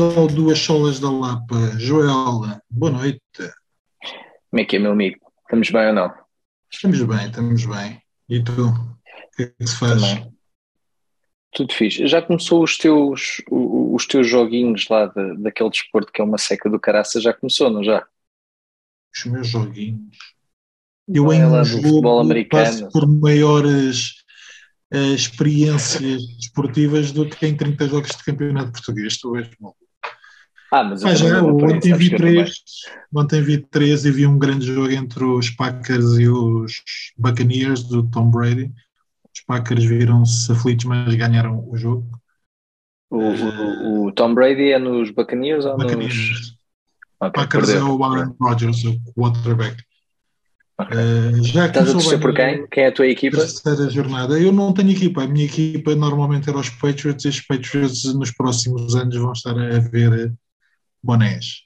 Ao Duas Solas da Lapa. Joel, boa noite. Como é que é, meu amigo? Estamos bem ou não? Estamos bem, estamos bem. E tu? O que é que se faz? Também. Tudo fixe. Já começou os teus, os teus joguinhos lá de, daquele desporto que é uma seca do caraça? Já começou, não já? Os meus joguinhos. Eu Não é jogo passo por maiores eh, experiências desportivas do que em 30 jogos de campeonato português. Tu és maluco. Ah, mas eu Ah, por aí, ontem vi três, ontem vi três e vi um grande jogo entre os Packers e os Buccaneers do Tom Brady. Os Packers viram-se aflitos, mas ganharam o jogo. O, o, o Tom Brady é nos Buccaneers ou nos... Buccaneers. Ok, Packers é perdeu. o Aaron Rodgers, o quarterback. Ok. Eh, já Estás a torcer por quem? Quem é a tua equipa? terceira jornada. Eu não tenho equipa. A minha equipa normalmente era os Patriots e os Patriots nos próximos anos vão estar a ver bonés.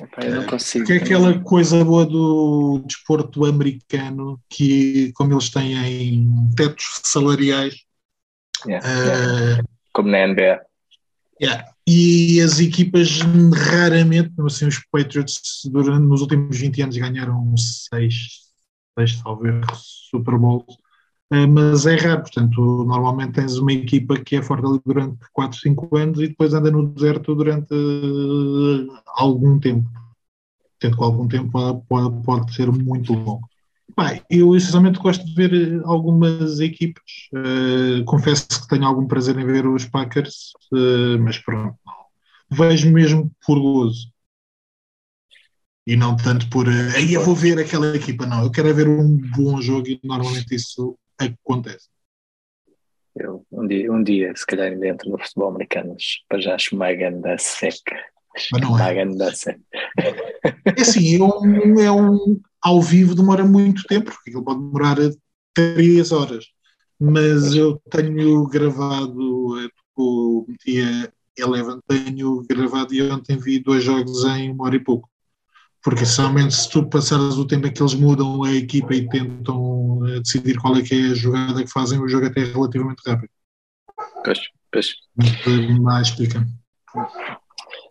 Epá, eu não consigo. Porque é aquela coisa boa do desporto americano que, como eles têm tetos salariais, Yeah, yeah. eh, Como na NBA. yeah, e as equipas raramente, assim, os Patriots durante, nos últimos 20 anos ganharam seis, seis talvez, Super Bowls, eh, mas é raro, portanto, normalmente tens uma equipa que é forte ali durante 4, 5 anos e depois anda no deserto durante eh, algum tempo. Sendo que algum tempo pode, pode, ser muito longo. Pá, eu essencialmente gosto de ver eh, algumas equipas. Eh, confesso que tenho algum prazer em ver os Packers, eh, mas pronto, vejo mesmo por gozo. E não tanto por eh, aí eu vou ver aquela equipa, não. Eu quero é ver um bom jogo e normalmente isso acontece. Eu, um, dia, um dia, se calhar, ainda entro no futebol americano, mas para já acho uma ganda seca. Mas não é. Uma seca. É assim, é um, é um ao vivo demora muito tempo, porque ele pode demorar três horas. Mas eu tenho gravado, eh, o dia Eleven, tenho gravado e ontem vi dois jogos em uma hora e pouco. Porque somente se tu passares o tempo em que eles mudam a equipa e tentam eh, decidir qual é que é a jogada que fazem, o jogo até é relativamente rápido. Pois, pois. Mas, explica.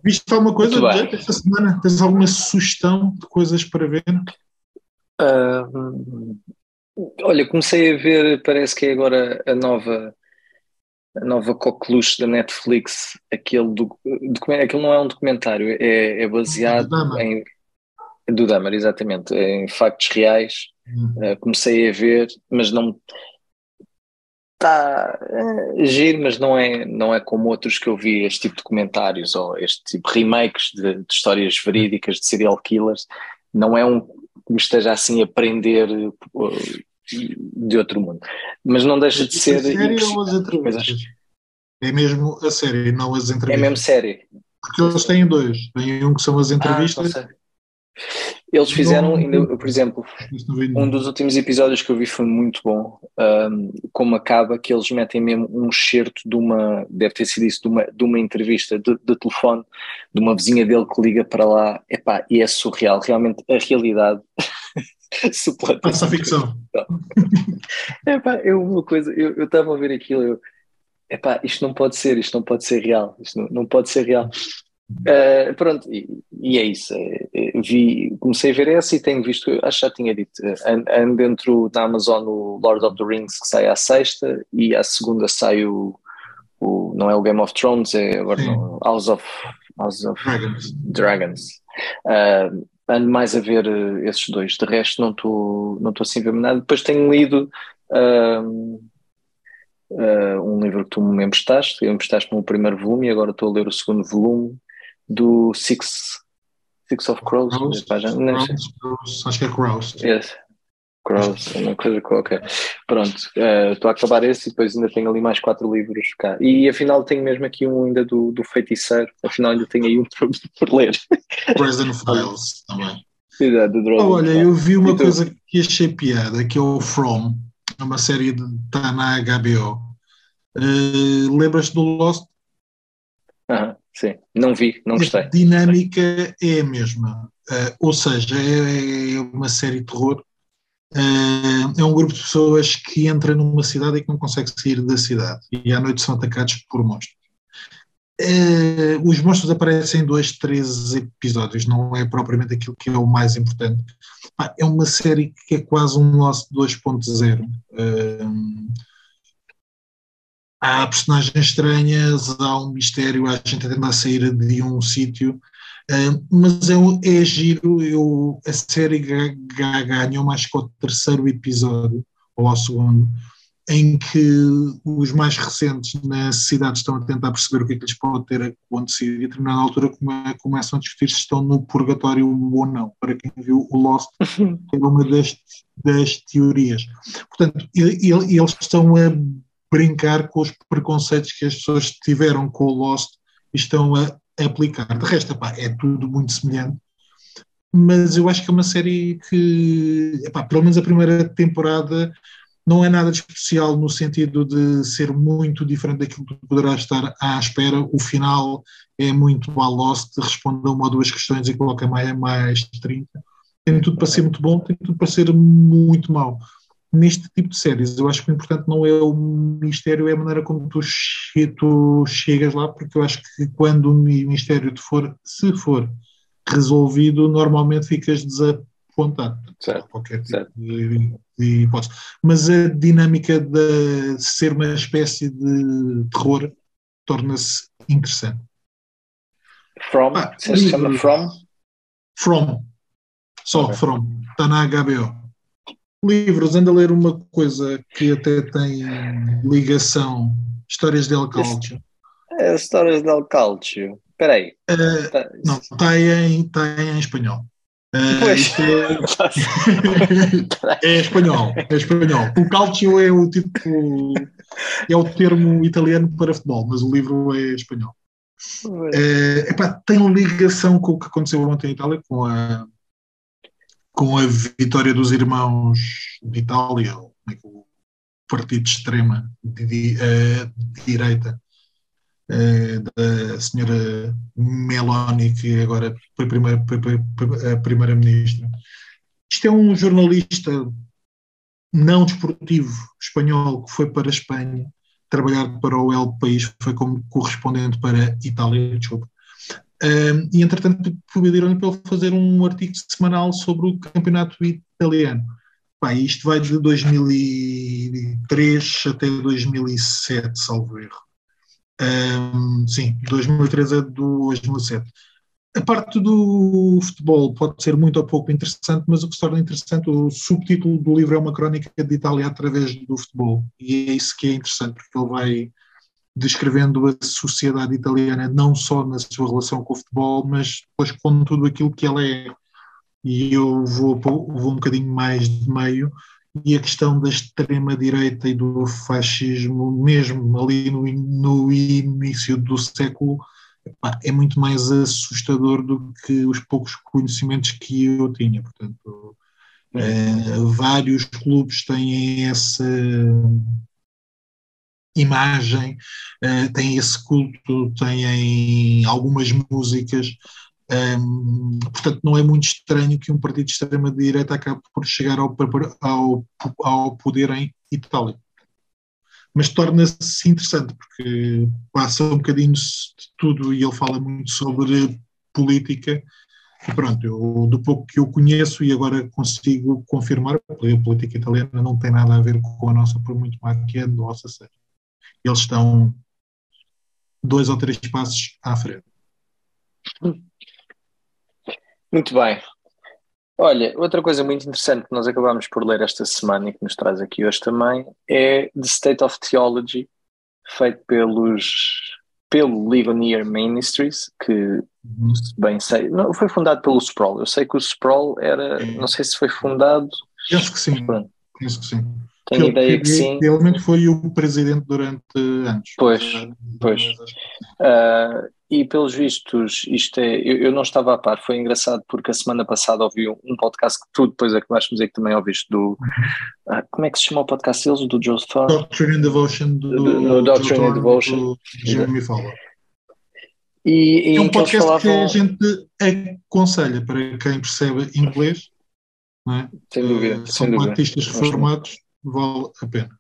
Viste alguma coisa esta semana? Tens alguma sugestão de coisas para ver? Ah, olha, comecei a ver, parece que é agora a nova, a nova coqueluche da Netflix, aquele do, aquele não é um documentário, é, é baseado Do Dahmer. em do Dahmer, exatamente, em factos reais. Hum. Ah, comecei a ver, mas não está a giro, mas não é, não é como outros que eu vi, este tipo de documentários ou este tipo de remakes de, de histórias verídicas de serial killers. Não é um que me esteja assim a prender uh, de outro mundo, mas não deixa de A ser série ou as impressionante. Coisas- entrevistas? É mesmo a série, não as É entrevistas. mesmo série. Porque eles têm dois. Tem um que são as Ah, entrevistas. sei. Eles fizeram, por exemplo, Um dos últimos episódios que eu vi foi muito bom. Um, como acaba, que eles metem mesmo um excerto de uma, deve ter sido isso, de uma, de uma entrevista de, de telefone de uma vizinha dele que liga para lá. Epá, e é surreal. Realmente, a realidade suplanta. Passa a ficção. Epá, eu uma coisa, eu eu estava a ver aquilo, eu, epá, isto não pode ser, isto não pode ser real, isto não, não pode ser real. Uh, pronto, e, e é isso. é, é, vi, comecei a ver essa e tenho visto, acho que já tinha dito, eh, ando, dentro da Amazon o Lord of the Rings que sai à sexta e à segunda sai o, o não é o Game of Thrones, é agora não, House of, House of Dragons. Dragons. Uh, ando mais a ver uh, esses dois. De resto, não estou não estou assim a ver nada. Depois tenho lido um, uh, um livro que tu me emprestaste. Eu emprestaste no primeiro volume e agora estou a ler o segundo volume do Six, Six of Crows. Crows, sei. Crows, Crows, acho que é Crows. Yes. Crows, uma coisa qualquer. Pronto, uh, estou a acabar esse e depois ainda tenho ali mais quatro livros cá. E afinal tenho mesmo aqui um ainda do, do feiticeiro. Afinal ainda tenho aí um por, por ler. Prison Files também. Exato, Drogo. olha, eu vi uma E tu? coisa que achei piada, que é o From, é uma série de está na HBO. Eh, Lembras-te do Lost? Aham, sim, não vi, não A gostei. dinâmica é a mesma. Eh, ou seja, é, é uma série de terror. Eh, é um grupo de pessoas que entra numa cidade e que não consegue sair da cidade. E à noite são atacados por monstros. Uh, os monstros aparecem em dois, três episódios, não é propriamente aquilo que é o mais importante. Ah, é uma série que é quase um Lost 2.0. Uh, há personagens estranhas, há um mistério, a gente tenta sair de um sítio, uh, mas é, é giro. Eu, a série ganhou mais que o terceiro episódio, ou ao segundo em que os mais recentes na cidade estão a tentar perceber o que é que lhes pode ter acontecido e a determinada altura começam a discutir se estão no purgatório ou não. Para quem viu o Lost, é uma das, das teorias. Portanto, eles estão a brincar com os preconceitos que as pessoas tiveram com o Lost e estão a aplicar. De resto, epá, é tudo muito semelhante mas eu acho que é uma série que, epá, pelo menos a primeira temporada, não é nada de especial no sentido de ser muito diferente daquilo que poderá estar à espera. O final é muito à Lost, responde a uma ou duas questões e coloca mais, mais 30. Tem tudo para ser muito bom, tem tudo para ser muito mau. Neste tipo de séries, eu acho que o importante não é o mistério, é a maneira como tu, tu chegas lá, porque eu acho que quando o mistério te for, se for resolvido, normalmente ficas desapontado. Certo, qualquer tipo certo. de de hipótese. Mas a dinâmica de ser uma espécie de terror torna-se interessante. From? Ah, se chama From? From. Só okay. From. Está na HBO. Livros, anda a ler uma coisa que até tem ligação. Histórias del Calcio. É, Histórias del Calcio. Espera aí. Uh, tá, não, está em, está em espanhol. Pois. É, é, espanhol, é espanhol. O calcio é o tipo é o termo italiano para futebol, mas o livro é espanhol. É, epá, tem ligação com o que aconteceu ontem em Itália, com a com a vitória dos irmãos de Itália, o partido de extrema de, de, eh, de direita eh, da senhora Meloni, que agora foi primeira, primeira-ministra. Isto é um jornalista não desportivo espanhol que foi para a Espanha trabalhar para o El País, foi como correspondente para Itália, desculpa. E entretanto pediram-lhe para ele fazer um artigo semanal sobre o campeonato italiano. Pá, isto vai de 2003 até 2007, salvo erro. Um, sim, 2013 a 2007. A parte do futebol pode ser muito ou pouco interessante, mas o que se torna interessante, o subtítulo do livro é uma crónica de Itália através do futebol. E é isso que é interessante, porque ele vai descrevendo a sociedade italiana não só na sua relação com o futebol, mas depois com tudo aquilo que ela é. E eu vou, vou um bocadinho mais de meio e a questão da extrema-direita e do fascismo, mesmo ali no, no início do século, é muito mais assustador do que os poucos conhecimentos que eu tinha. Portanto, é, vários clubes têm essa imagem, uh, têm esse culto, têm algumas músicas um, portanto, não é muito estranho que um partido de extrema-direita acabe por chegar ao, ao, ao poder em Itália. Mas torna-se interessante, porque passa um bocadinho de tudo e ele fala muito sobre política. E pronto, eu, do pouco que eu conheço e agora consigo confirmar, a política italiana não tem nada a ver com a nossa, por muito mais que a nossa seja. Eles estão dois ou três passos à frente. Muito bem. Olha, outra coisa muito interessante que nós acabamos por ler esta semana e que nos traz aqui hoje também é The State of Theology, feito pelos pelo Ligonier Ministries, que uhum. bem sei, não, foi fundado pelo Sproul. Eu sei que o Sproul era, não sei se foi fundado. Penso que sim. Penso que sim. Tenho ele, ideia que sim. Realmente foi o presidente durante anos. Pois, pois. Uh, e pelos vistos, isto é. Eu, eu, não estava a par, foi engraçado porque a semana passada ouvi um, podcast que tu depois acabaste de dizer que também ouviste do. Uh, como é que se chama o podcast deles? Do Joe Thorne? Doctrine and Devotion do, do, do Doctrine and Devotion. Do Jeremy Fowler. E, e é um podcast falavam... que a gente aconselha para quem percebe inglês. Não é? Sem dúvida. Uh, são sem artistas reformados, vale a pena.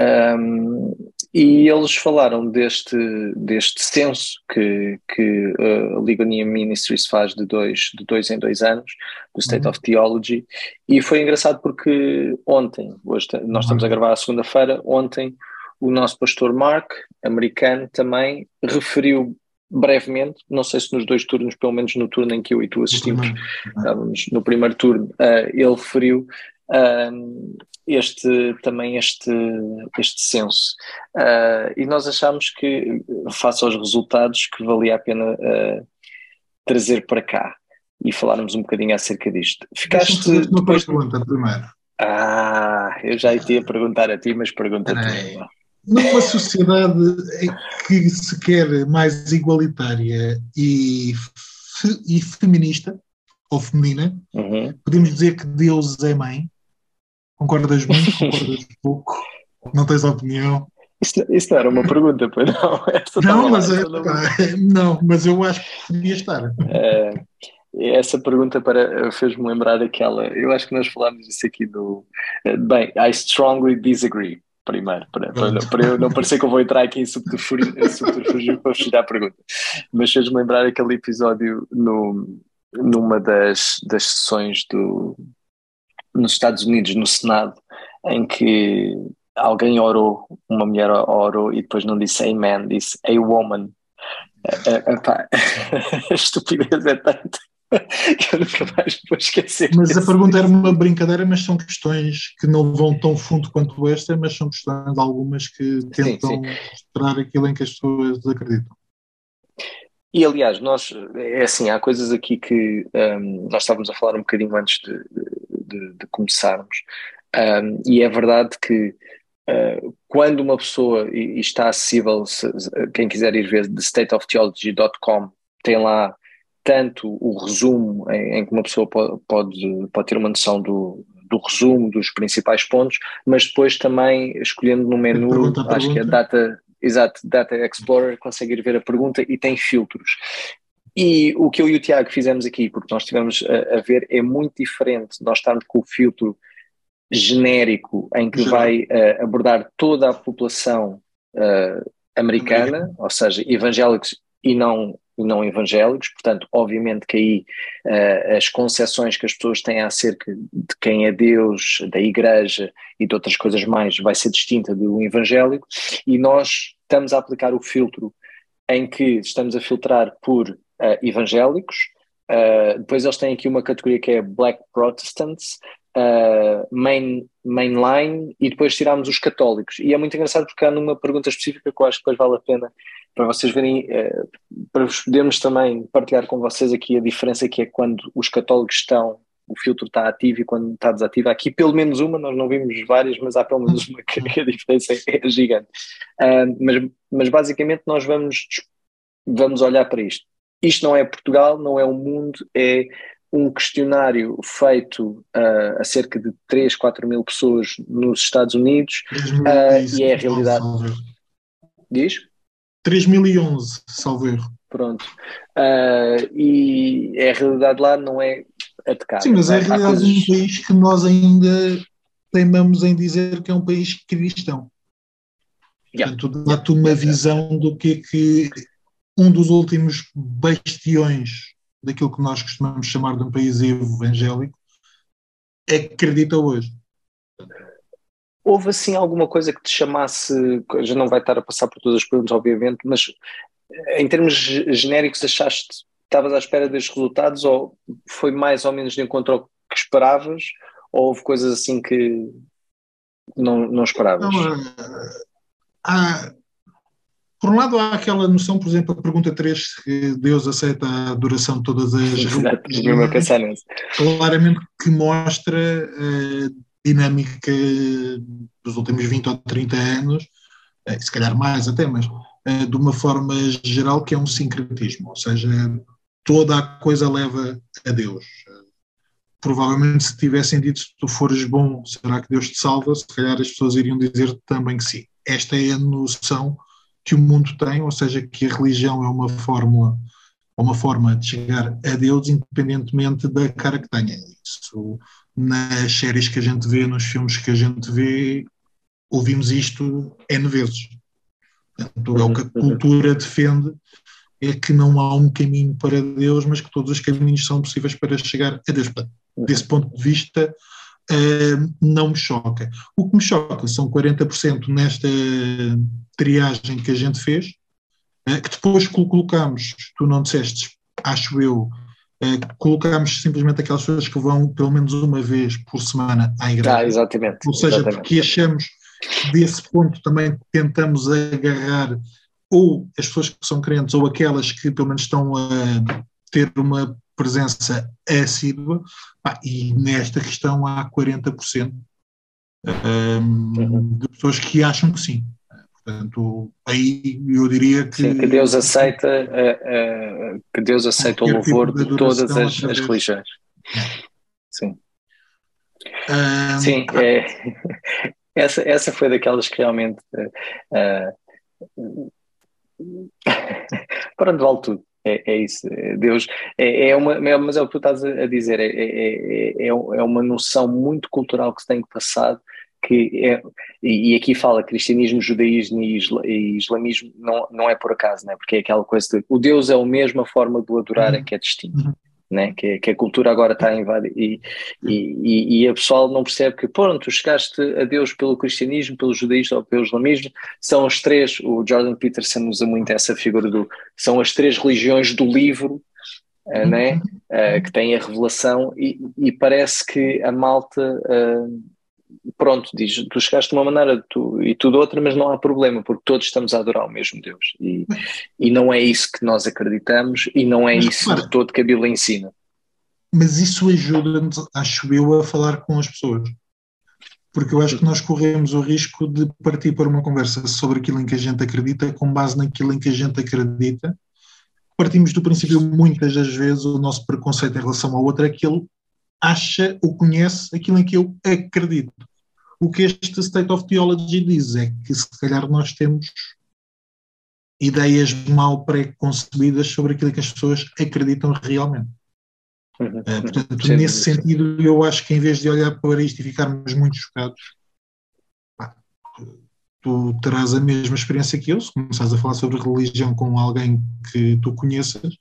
Um, e eles falaram deste, deste censo que, que uh, a Ligonian Ministries faz de dois, de dois em dois anos, do State uhum. of Theology, e foi engraçado porque ontem, hoje nós estamos a uhum. gravar a segunda-feira, ontem o nosso pastor Mark, americano, também referiu brevemente, não sei se nos dois turnos, pelo menos no turno em que eu e tu assistimos, estávamos no primeiro turno, uh, ele referiu este, também este, este censo. Uh, e nós achámos que, face aos resultados, que valia a pena uh, trazer para cá e falarmos um bocadinho acerca disto. Ficaste depois... pergunta primeiro. Ah, eu já ia perguntar a ti, mas pergunta te Numa sociedade que se quer mais igualitária e, e feminista, ou feminina, uhum. podemos dizer que Deus é mãe? Concordas muito? Concordas pouco? Não tens opinião? Isso, isso, não era uma pergunta, pois não? Essa não, mas, é, não, mas eu acho que podia estar. É, essa pergunta fez-me lembrar aquela. Eu acho que nós falámos isso aqui do. Bem, I strongly disagree. Primeiro, para, para, para eu não parecer que eu vou entrar aqui em subterfúgio para fugir à pergunta. Mas fez-me lembrar aquele episódio no, numa das, das sessões do, nos Estados Unidos, no Senado, em que alguém orou, uma mulher orou e depois não disse amen, disse a woman. a estupidez é tanta que eu nunca mais vou esquecer. Mas a pergunta era uma brincadeira, mas são questões que não vão tão fundo quanto esta, mas são questões algumas que tentam sim, sim. mostrar aquilo em que as pessoas acreditam. E aliás, nós, é assim, há coisas aqui que um, nós estávamos a falar um bocadinho antes de, de, de começarmos, um, e é verdade que uh, quando uma pessoa, e, e está acessível, se, quem quiser ir ver, the stateoftheology.com, tem lá tanto o resumo em, em, que uma pessoa pode, pode, pode ter uma noção do, do resumo dos principais pontos, mas depois também escolhendo no menu, pergunta, acho pergunta. que é data, exato, Data Explorer, consegue ver a pergunta e tem filtros. E o que eu e o Tiago fizemos aqui, porque nós estivemos a, a, ver, é muito diferente nós estarmos com o filtro genérico em que vai uh, abordar toda a população uh, americana, ou seja, evangélicos e não, e não evangélicos, portanto, obviamente que aí uh, as concepções que as pessoas têm acerca de quem é Deus, da igreja e de outras coisas mais vai ser distinta do evangélico, e nós estamos a aplicar o filtro em que estamos a filtrar por uh, evangélicos, uh, depois eles têm aqui uma categoria que é Black Protestants, uh, main, Mainline, e depois tiramos os católicos. E é muito engraçado porque há numa pergunta específica que eu acho que depois vale a pena para vocês verem, para podermos também partilhar com vocês aqui a diferença que é quando os católicos estão o filtro está ativo e quando está desativo. Aqui pelo menos uma, nós não vimos várias, mas há pelo menos uma que a diferença é gigante. Uh, mas, mas basicamente nós vamos, vamos olhar para isto. Isto não é Portugal, não é o mundo, é um questionário feito uh, a cerca de 3, 4 mil pessoas nos Estados Unidos uh, e é a realidade. Diz? 3011, salvo erro. Pronto. Uh, e é a realidade lá, não é atacada. Sim, mas é a realidade de um país que nós ainda teimamos em dizer que é um país cristão. Yeah. Portanto, dá-te uma visão do que é que um dos últimos bastiões daquilo que nós costumamos chamar de um país evangélico é que acredita hoje. Houve assim alguma coisa que te chamasse, já não vai estar a passar por todas as perguntas, obviamente, mas em termos genéricos achaste estavas à espera destes resultados ou foi mais ou menos de encontro ao que esperavas ou houve coisas assim que não, não esperavas? Não, eh, há, por um lado, há aquela noção, por exemplo, a pergunta 3, que Deus aceita a adoração de todas as religiões, claramente que mostra a dinâmica dos últimos 20 ou 30 anos, eh, se calhar mais até, mas eh, de uma forma geral, que é um sincretismo, ou seja, toda a coisa leva a Deus. Provavelmente, se tivessem dito se tu fores bom, será que Deus te salva? Se calhar as pessoas iriam dizer também que sim. Esta é a noção que o mundo tem, ou seja, que a religião é uma fórmula, uma forma de chegar a Deus independentemente da cara que tenha. Isso, nas séries que a gente vê, nos filmes que a gente vê, ouvimos isto N vezes. Portanto, é o que a cultura defende, é que não há um caminho para Deus, mas que todos os caminhos são possíveis para chegar a Deus. Desse ponto de vista, uh, não me choca. O que me choca são 40% nesta triagem que a gente fez, uh, que depois colocamos, tu não disseste, acho eu, uh, colocamos simplesmente aquelas pessoas que vão pelo menos uma vez por semana à igreja. Ah, exatamente. Ou seja, exatamente. porque achamos desse ponto também tentamos agarrar ou as pessoas que são crentes ou aquelas que pelo menos estão a ter uma presença assídua, e nesta questão há 40% um, de pessoas que acham que sim. Portanto, aí eu diria que. Sim, que Deus aceita, uh, uh, que Deus aceita o tipo louvor tipo de, de todas as, as religiões. Sim. Um, Sim, é, essa, essa foi daquelas que realmente. Uh, Pronto, vale tudo. É, é isso. Deus é, é uma, mas é o que tu estás a dizer, é, é, é, é uma noção muito cultural que se tem passado que é, e, aqui fala cristianismo, judaísmo e, isla, e, islamismo não, não é por acaso, né? porque é aquela coisa de o Deus é a mesma forma de o adorar, é que é distinto. Né? que, que a cultura agora está a invadir e, e, e, a pessoal não percebe que, pronto, tu chegaste a Deus pelo cristianismo, pelo judaísmo ou pelo islamismo, são as três, o Jordan Peterson usa muito essa figura do, são as três religiões do livro, uh, né? Uh, que têm a revelação e, e, parece que a malta uh, pronto, diz, tu chegaste de uma maneira tu, e tu de outra, mas não há problema, porque todos estamos a adorar o mesmo Deus. E, e não é isso que nós acreditamos e não é mas, isso para, de todo que a Bíblia ensina. Mas isso ajuda-nos, acho eu, a falar com as pessoas. Porque eu acho que nós corremos o risco de partir para uma conversa sobre aquilo em que a gente acredita, com base naquilo em que a gente acredita. Partimos do princípio, muitas das vezes, o nosso preconceito em relação ao outro é que ele acha ou conhece aquilo em que eu acredito. O que este State of Theology diz é que se calhar nós temos ideias mal pré-concebidas sobre aquilo que as pessoas acreditam realmente. Uhum. Uh, portanto, Sim, nesse sentido, eu acho que em vez de olhar para isto e ficarmos muito chocados, pá, tu terás a mesma experiência que eu, se começares a falar sobre religião com alguém que tu conheças,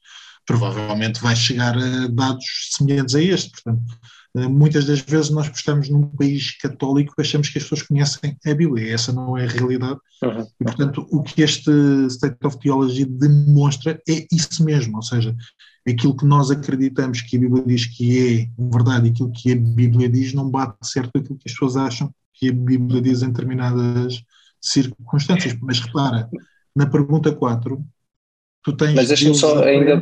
provavelmente vais chegar a dados semelhantes a este. Portanto, muitas das vezes nós estamos num país católico achamos que as pessoas conhecem a Bíblia, essa não é a realidade. Uhum. E, portanto, o que este State of Theology demonstra é isso mesmo, ou seja, aquilo que nós acreditamos que a Bíblia diz que é verdade e aquilo que a Bíblia diz não bate certo aquilo que as pessoas acham que a Bíblia diz em determinadas circunstâncias. Mas repara, na pergunta 4, tu tens. Mas deixa-me só ainda.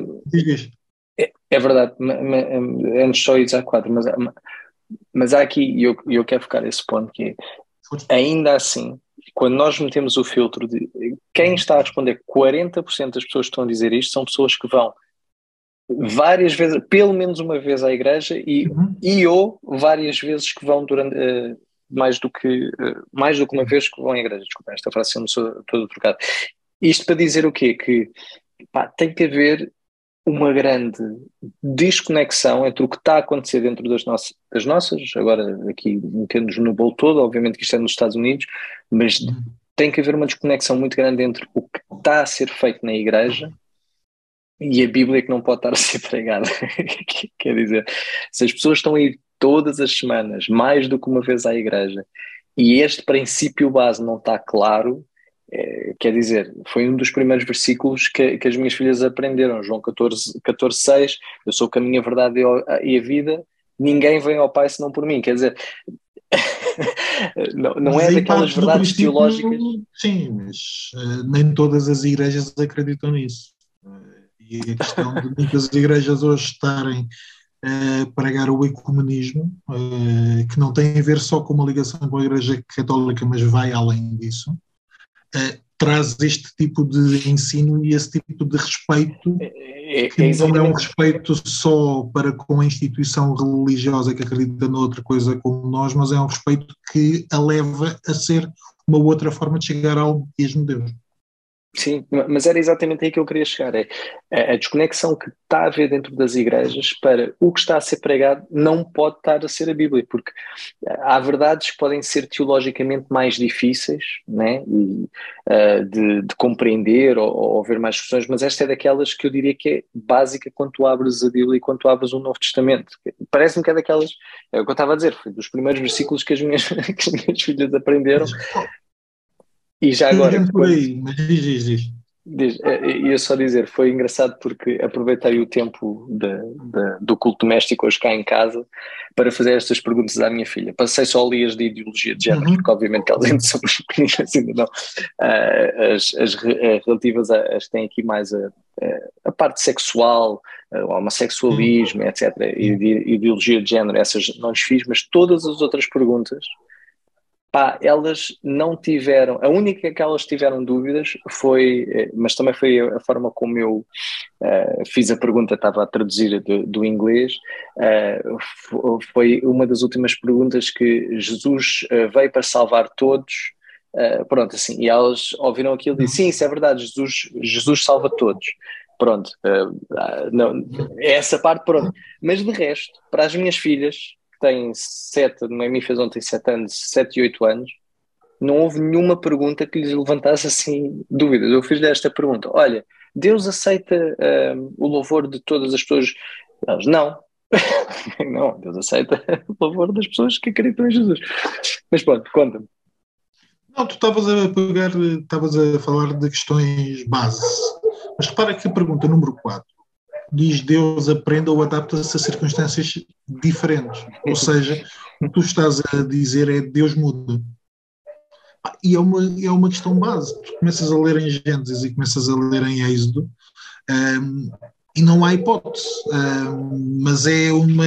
É, é verdade, antes só ir a quatro, mas, mas há aqui, e eu, eu quero focar esse ponto, que é, ainda assim, quando nós metemos o filtro de quem está a responder 40% das pessoas que estão a dizer isto são pessoas que vão várias vezes, pelo menos uma vez à igreja e, uhum. e ou várias vezes que vão durante uh, mais do que uh, mais do que uma vez que vão à igreja, desculpa, esta frase sendo toda trocada. Isto para dizer o quê? Que pá, tem que haver uma grande desconexão entre o que está a acontecer dentro das nossas, das nossas agora aqui metendo-nos no bolo todo, obviamente que isto é nos Estados Unidos, mas uhum. tem que haver uma desconexão muito grande entre o que está a ser feito na igreja e a Bíblia que não pode estar a ser pregada. Quer dizer, se as pessoas estão a ir todas as semanas, mais do que uma vez à igreja, e este princípio base não está claro, é, quer dizer, foi um dos primeiros versículos que, que as minhas filhas aprenderam, João 14, 14 6, eu sou o caminho, a verdade e a vida, ninguém vem ao Pai senão por mim, quer dizer, não, não é daquelas verdades teológicas. Sim, mas uh, nem todas as igrejas acreditam nisso. Uh, e a questão de muitas igrejas hoje estarem a uh, pregar o ecumenismo, que não tem a ver só com uma ligação com a Igreja Católica, mas vai além disso uh, traz este tipo de ensino e esse tipo de respeito, é, é, que é não é um respeito só para com a instituição religiosa que acredita noutra coisa como nós, mas é um respeito que a leva a ser uma outra forma de chegar ao mesmo Deus. Sim, mas era exatamente aí que eu queria chegar. É a desconexão que está a haver dentro das igrejas para o que está a ser pregado não pode estar a ser a Bíblia, porque há verdades que podem ser teologicamente mais difíceis né? e, uh, de, de, compreender ou, ou mais questões, mas esta é daquelas que eu diria que é básica quando tu abres a Bíblia e quando tu abres o Novo Testamento. Parece-me que é daquelas, é o que eu estava a dizer, foi dos primeiros versículos que as minhas, que as minhas filhas aprenderam e já agora. Por aí, mas diz, diz, diz. Diz, é, ia só dizer, foi engraçado porque aproveitei o tempo de, de, do culto doméstico hoje cá em casa para fazer estas perguntas à minha filha. Passei só ali as de ideologia de género, uhum. porque obviamente que elas ainda são pequeninas, ainda não. Uh, as, as, relativas às têm aqui mais a, a parte sexual, o homossexualismo, uhum. etc. E de, ideologia de género, essas não lhes fiz, mas todas as outras perguntas Pá, elas não tiveram, a única que elas tiveram dúvidas foi, eh, mas também foi a forma como eu uh, fiz a pergunta, estava a traduzir do, do inglês, uh, foi uma das últimas perguntas que Jesus uh, veio para salvar todos, pronto, assim, e elas ouviram aquilo e disseram, sim, isso é verdade, Jesus, Jesus salva todos. Pronto, não, é essa parte, pronto. Mas de resto, para as minhas filhas, tem sete, a Noemi fez ontem sete anos, sete e oito anos, não houve nenhuma pergunta que lhes levantasse assim dúvidas. Eu fiz esta pergunta: olha, Deus aceita um, o louvor de todas as pessoas? Não. não, Deus aceita o louvor das pessoas que acreditam em Jesus. Mas pronto, conta-me. Não, tu estavas a pegar, estavas a falar de questões base. Mas repara que a pergunta número 4 diz Deus aprenda ou adapta-se a circunstâncias diferentes. Ou seja, o que tu estás a dizer é Deus muda. E é uma, é uma questão base. Tu começas a ler em Gênesis e começas a ler em Êxodo um, e não há hipótese. Um, mas é uma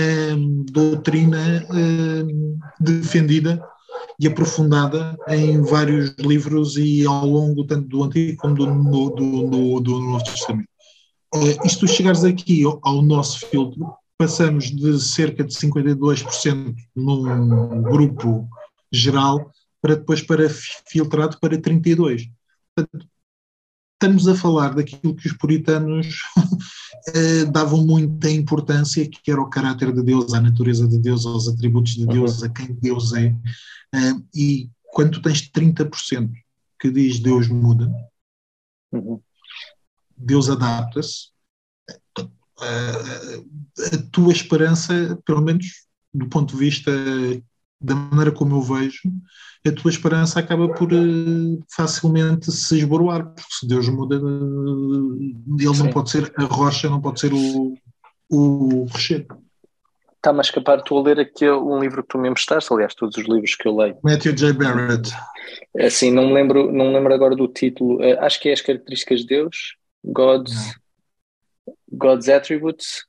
doutrina um, defendida e aprofundada em vários livros e ao longo tanto do Antigo como do, do, do, do Novo Testamento. Uh, isto chegares aqui ao, nosso filtro, passamos de cerca de 52% num grupo geral para depois para filtrado para 32%. Portanto, estamos a falar daquilo que os puritanos uh, davam muita importância, que era o caráter de Deus, a natureza de Deus, aos atributos de Deus, a quem Deus é. Uh, e quando tu tens 30% que diz Deus muda, uhum. Deus adapta-se. A tua esperança, pelo menos do ponto de vista da maneira como eu vejo, a tua esperança acaba por eh, facilmente se esboroar, porque se Deus muda, eh, ele Sim. não pode ser a rocha, não pode ser o, o recheio. Está-me a escapar, estou a ler aqui um livro que tu me emprestaste, aliás, todos os livros que eu leio. Matthew J. Barrett. Assim, não me lembro, não me lembro agora do título, eh, acho que é As Características de Deus, God's, God's Attributes.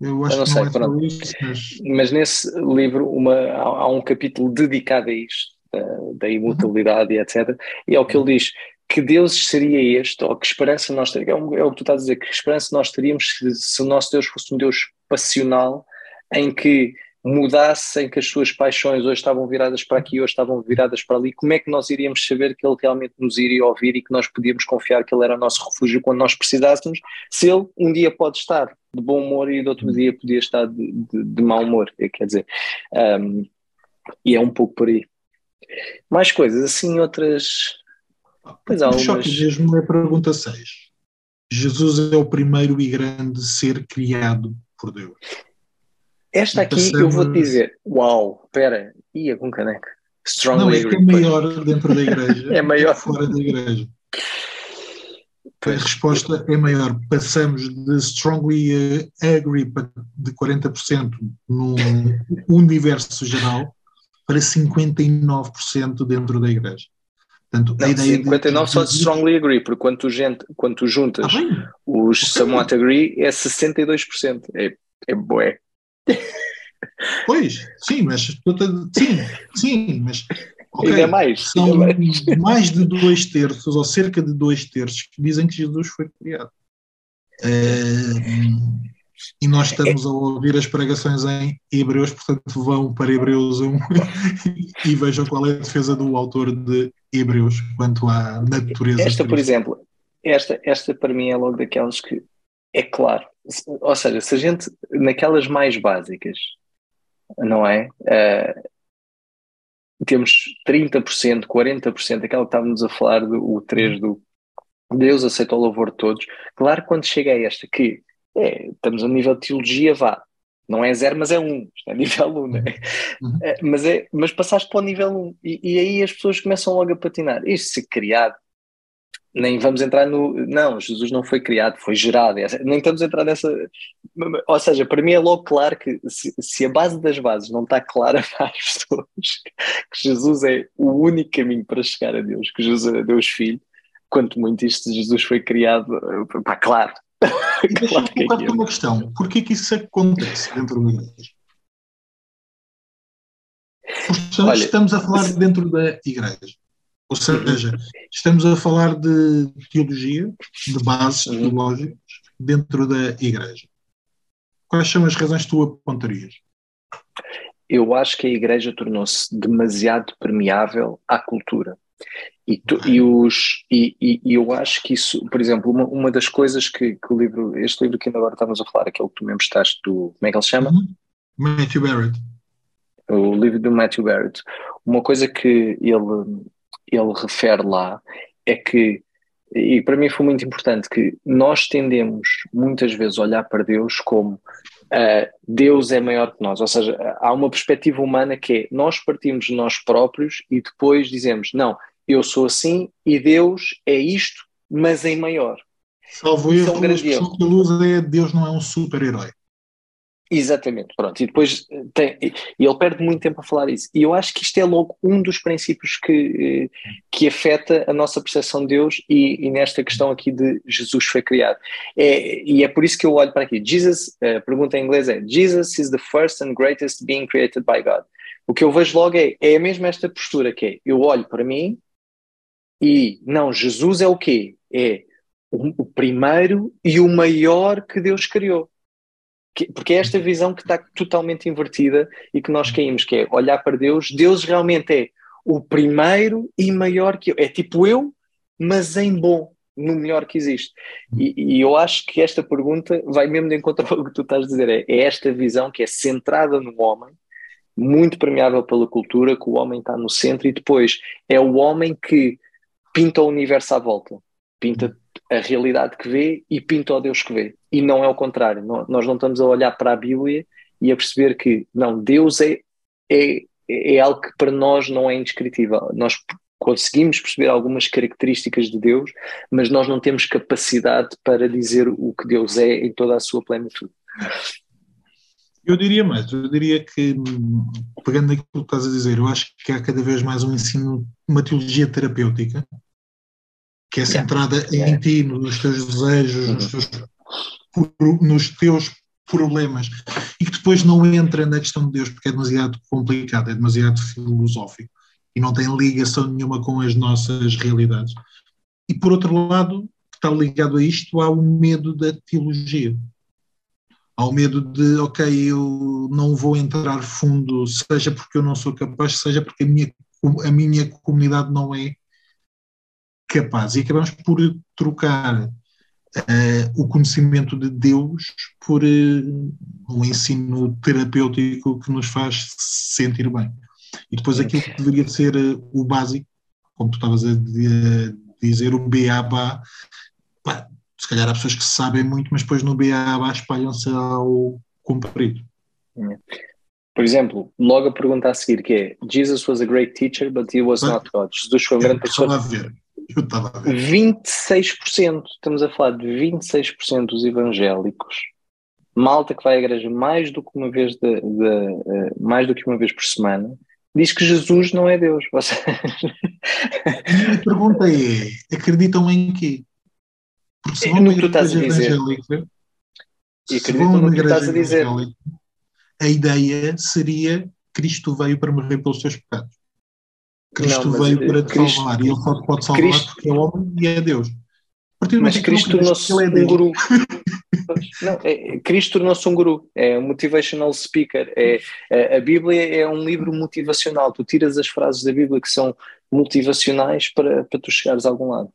Eu acho eu não que sei, não é isso, mas... mas... nesse livro uma, há, há, um capítulo dedicado a isto, da, da imutabilidade e etc. E é o que ele diz, que Deus seria este, ou que esperança nós teríamos, é, é o que tu estás a dizer, que esperança nós teríamos se, se o nosso Deus fosse um Deus passional, em que mudassem que as suas paixões hoje estavam viradas para aqui, hoje estavam viradas para ali, como é que nós iríamos saber que ele realmente nos iria ouvir e que nós podíamos confiar que ele era o nosso refúgio quando nós precisássemos, se ele um dia pode estar de bom humor e do outro dia podia estar de, de, de mau humor, quer dizer, um, e é um pouco por aí. Mais coisas, assim, outras... Pois há algumas... mesmo é a pergunta 6. Jesus é o primeiro e grande ser criado por Deus. Esta aqui passamos... eu vou te dizer, uau, espera, ia com caneca. Strongly Não, é, é maior dentro da igreja. é maior. Fora da igreja. A resposta é maior. Passamos de strongly uh, agree de 40% no universo geral para 59% dentro da igreja. Portanto, Não, a ideia 59 de... só de strongly agree, porque quando tu, gente, quando tu juntas ah, os okay. somewhat agree é 62%. É, é bué. Pois, sim, mas sim, sim, mas okay, ainda mais, são ainda mais. mais de dois terços, ou cerca de dois terços, que dizem que Jesus foi criado. Uh, E nós estamos a ouvir as pregações em Hebreus, portanto vão para Hebreus 1 e vejam qual é a defesa do autor de Hebreus quanto à natureza. Esta, por exemplo, esta, esta para mim é logo daquelas que é claro. Ou seja, se a gente, naquelas mais básicas, não é? Uh, temos 30%, 40%, aquela que estávamos a falar do o 3 do Deus aceita o louvor de todos. Claro, quando chega a esta, que é, estamos a nível de teologia, vá, não é zero, mas é um, isto é nível 1, um, né? Uhum. É, mas, é, mas passaste para o nível 1 um, e, e, aí as pessoas começam logo a patinar. Isto se criado, nem vamos entrar no. Não, Jesus não foi criado, foi gerado. Nem estamos a entrar nessa. Ou seja, para mim é logo claro que se, se a base das bases não está clara para as pessoas, que Jesus é o único caminho para chegar a Deus, que Jesus é Deus Filho, quanto muito isto Jesus foi criado, pá, claro. Deixa-me colocar-te uma questão: porquê que isso acontece dentro da igreja? Olha, estamos a falar dentro da igreja. Ou seja, estamos a falar de teologia, de bases uhum. teológicas dentro da Igreja. Quais são as razões que tu apontarias? Eu acho que a Igreja tornou-se demasiado permeável à cultura. E, tu, e, os, e, e, e, eu acho que isso, por exemplo, uma, uma das coisas que, que, o livro, este livro que ainda agora estávamos a falar, aquele que tu mesmo estás do, como é que ele se chama? Uhum. Matthew Barrett. O livro do Matthew Barrett. Uma coisa que ele, ele refere lá é que, e para mim foi muito importante, que nós tendemos muitas vezes a olhar para Deus como uh, Deus é maior que nós, ou seja, há uma perspectiva humana que é nós partimos de nós próprios e depois dizemos, não, eu sou assim e Deus é isto, mas em maior. Salvo erro, a expressão que ele usa é Deus não é um super-herói. Exatamente, pronto. E depois eh, tem, e ele perde muito tempo a falar isso. E eu acho que isto é logo um dos princípios que, eh, que afeta a nossa percepção de Deus e, e nesta questão aqui de Jesus foi criado. É, e é por isso que eu olho para aqui. Jesus, a pergunta em inglês é: Jesus is the first and greatest being created by God. O que eu vejo logo é, é mesmo esta postura que é: eu olho para mim e não, Jesus é o quê? É o, o primeiro e o maior que Deus criou porque é esta visão que está totalmente invertida e que nós caímos, que é olhar para Deus, Deus realmente é o primeiro e maior que eu, é tipo eu, mas em bom, no melhor que existe. E, e eu acho que esta pergunta vai mesmo de encontro ao que tu estás a dizer, é, é esta visão que é centrada no homem, muito permeável pela cultura, que o homem está no centro e depois é o homem que pinta o universo à volta, pinta a realidade que vê e pinta o Deus que vê. E não é o contrário. Não, nós não estamos a olhar para a Bíblia e a perceber que, não, Deus é, é, é algo que para nós não é indescritível. Nós conseguimos perceber algumas características de Deus, mas nós não temos capacidade para dizer o que Deus é em toda a sua plenitude. Eu diria mais, eu diria que, pegando aquilo que estás a dizer, eu acho que há cada vez mais um ensino, uma teologia terapêutica, que é centrada yeah. em ti, nos teus desejos, nos teus, nos teus problemas, e que depois não entra na questão de Deus porque é demasiado complicado, é demasiado filosófico e não tem ligação nenhuma com as nossas realidades. E por outro lado, que está ligado a isto, há o medo da teologia. Há o medo de, ok, eu não vou entrar fundo, seja porque eu não sou capaz, seja porque a minha, a minha comunidade não é capaz e acabamos por trocar uh, o conhecimento de Deus por uh, um ensino terapêutico que nos faz sentir bem. E depois aquilo que deveria ser uh, o básico, como tu estavas a dizer, o BABA, se calhar há pessoas que sabem muito, mas depois no BABA espalham-se ao comprido. Por exemplo, logo a pergunta a seguir que é Jesus was a great teacher, but he was not God. Jesus foi um grande professor. Eu estava a ver. 26%, estamos a falar de 26% dos evangélicos, malta que vai à igreja mais do que uma vez, de, de uh, mais do que uma vez por semana, diz que Jesus não é Deus. A minha pergunta é: acreditam em quê? Porque se vão no que tu estás a dizer. E acreditam no que tu estás a dizer. A ideia seria Cristo veio para morrer pelos seus pecados. Cristo não, veio para te Cristo, salvar e ele só te pode salvar Cristo, porque é homem e é Deus. Mas Cristo tornou-se é um guru. Não, é, Cristo tornou-se um guru, é um motivational speaker. É, a, a Bíblia é um livro motivacional. Tu tiras as frases da Bíblia que são motivacionais para, para tu chegares a algum lado.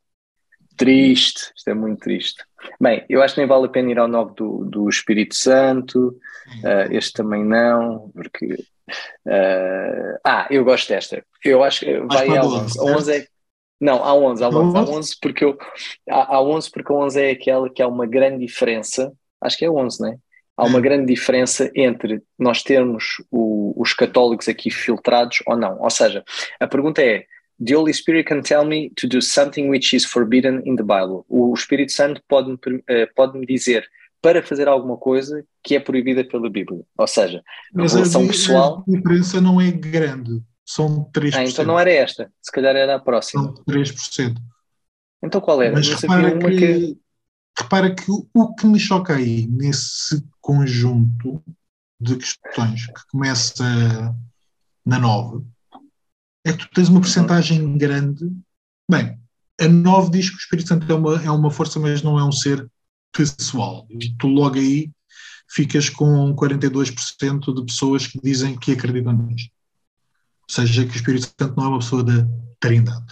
Triste, isto é muito triste. Bem, eu acho que nem vale a pena ir ao 9 do, do Espírito Santo, uh, este também não, porque. Uh, ah, eu gosto desta. Eu acho que vai ao 11. A 11 é. Não, há 11, há 11, há 11 porque eu. Há, há 11 porque a 11 é aquela que há uma grande diferença. Acho que é 11, não é? Há uma hum. grande diferença entre nós termos o, os católicos aqui filtrados ou não. Ou seja, a pergunta é: The Holy Spirit can tell me to do something which is forbidden in the Bible. O Espírito Santo pode-me uh, pode -me dizer para fazer alguma coisa que é proibida pela Bíblia. Ou seja, Mas relação a pessoal. A diferença não é grande, são 3%. Ah, então não era esta, se calhar era a próxima. São 3%. Então qual era? Mas repara que, que... repara que o que me choca aí, nesse conjunto de questões que começa na 9, é que tu tens uma porcentagem grande. Bem, a 9 diz que o Espírito Santo é uma, é uma força, mas não é um ser pessoal. E tu logo aí ficas com 42% de pessoas que dizem que acreditam nisto. Ou seja, que o Espírito Santo não é uma pessoa da Trindade.